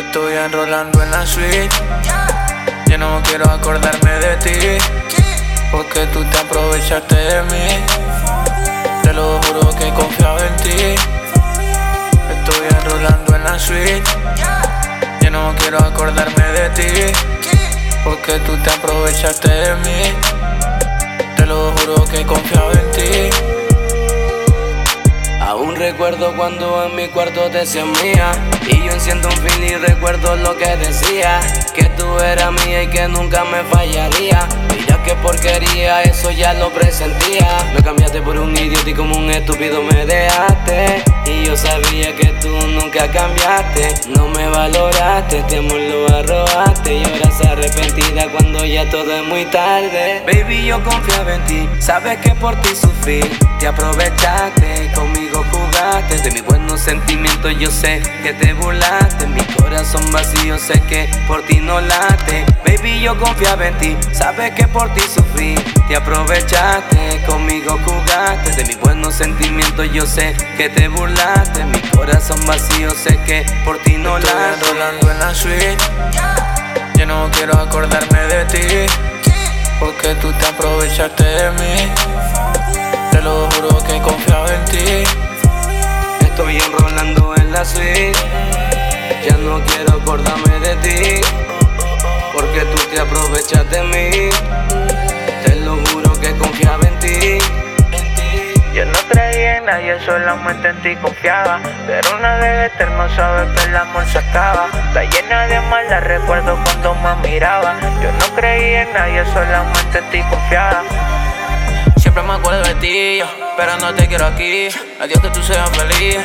Estoy enrolando en la suite. Yo no quiero acordarme de ti. Porque tú te aprovechaste de mí. Te lo juro que confiaba en ti. Estoy enrolando en la suite. Yo no quiero acordarme de ti. Porque tú te aprovechaste de mí. Te lo juro que confiaba en ti. Recuerdo cuando en mi cuarto te decías mía Y yo enciendo un fin y recuerdo lo que decía. Que tú eras mía y que nunca me fallaría. Mira qué porquería, eso ya lo presentía. Me cambiaste por un idiota y como un estúpido me dejaste. Y yo sabía que tú nunca cambiaste. No me valoraste, este amor lo arrobaste Y ahora se arrepentida cuando ya todo es muy tarde. Baby yo confiaba en ti, sabes que por ti sufrí. Te aprovechaste sentimientos yo sé que te burlaste Mi corazón vacío sé que por ti no late Baby yo confiaba en ti, sabes que por ti sufrí Te aprovechaste, conmigo jugaste De mis buenos sentimientos yo sé que te burlaste Mi corazón vacío sé que por ti no Estoy late en la suite. Yo no quiero acordarme de ti. Porque tú te aprovechaste de mí. Te lo juro que confiaba en ti. Estoy enrolando en la suite. Ya no quiero acordarme de ti. Porque tú te aprovechas de mí. Te lo juro que confiaba en ti. Yo no creía en nadie, solamente en ti confiaba. Pero una vez eterno sabe que el amor se acaba. Está llena de maldad, recuerdo cuando me miraba. Yo no creía en nadie, solamente en ti confiaba. Siempre me acuerdo de ti, yo, pero no te quiero aquí. Adiós que tú seas feliz,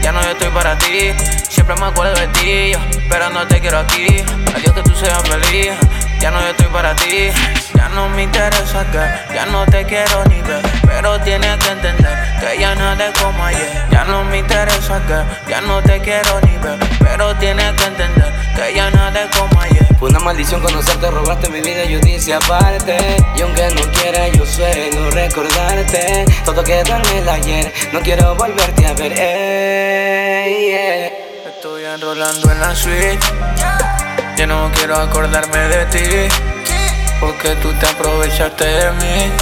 ya no yo estoy para ti. Siempre me acuerdo de ti, pero no te quiero aquí. Adiós que tú seas feliz, ya no yo estoy para ti. Ya no me interesa que, ya no te quiero ni ver. Pero tienes que entender que ya nada es como ayer. Ya no me interesa que, ya no te quiero ni ver. Pero tienes que entender que ya nada es como ayer. Fue una maldición conocerte, robaste mi vida, yo dice aparte. Y aunque no quiera, yo suelo recordarte. Todo quedó en el ayer, no quiero volverte a ver. ey, yeah. Estoy enrolando en la suite. Ya no quiero acordarme de ti. Porque tú te aprovechaste de mí.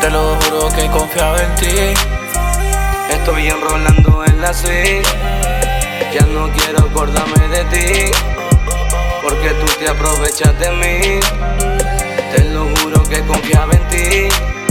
Te lo juro que confiaba en ti. Estoy enrolando en la suite. Ya no quiero acordarme de ti. Porque tú te aprovechas de mí. Te lo juro que confiaba en ti.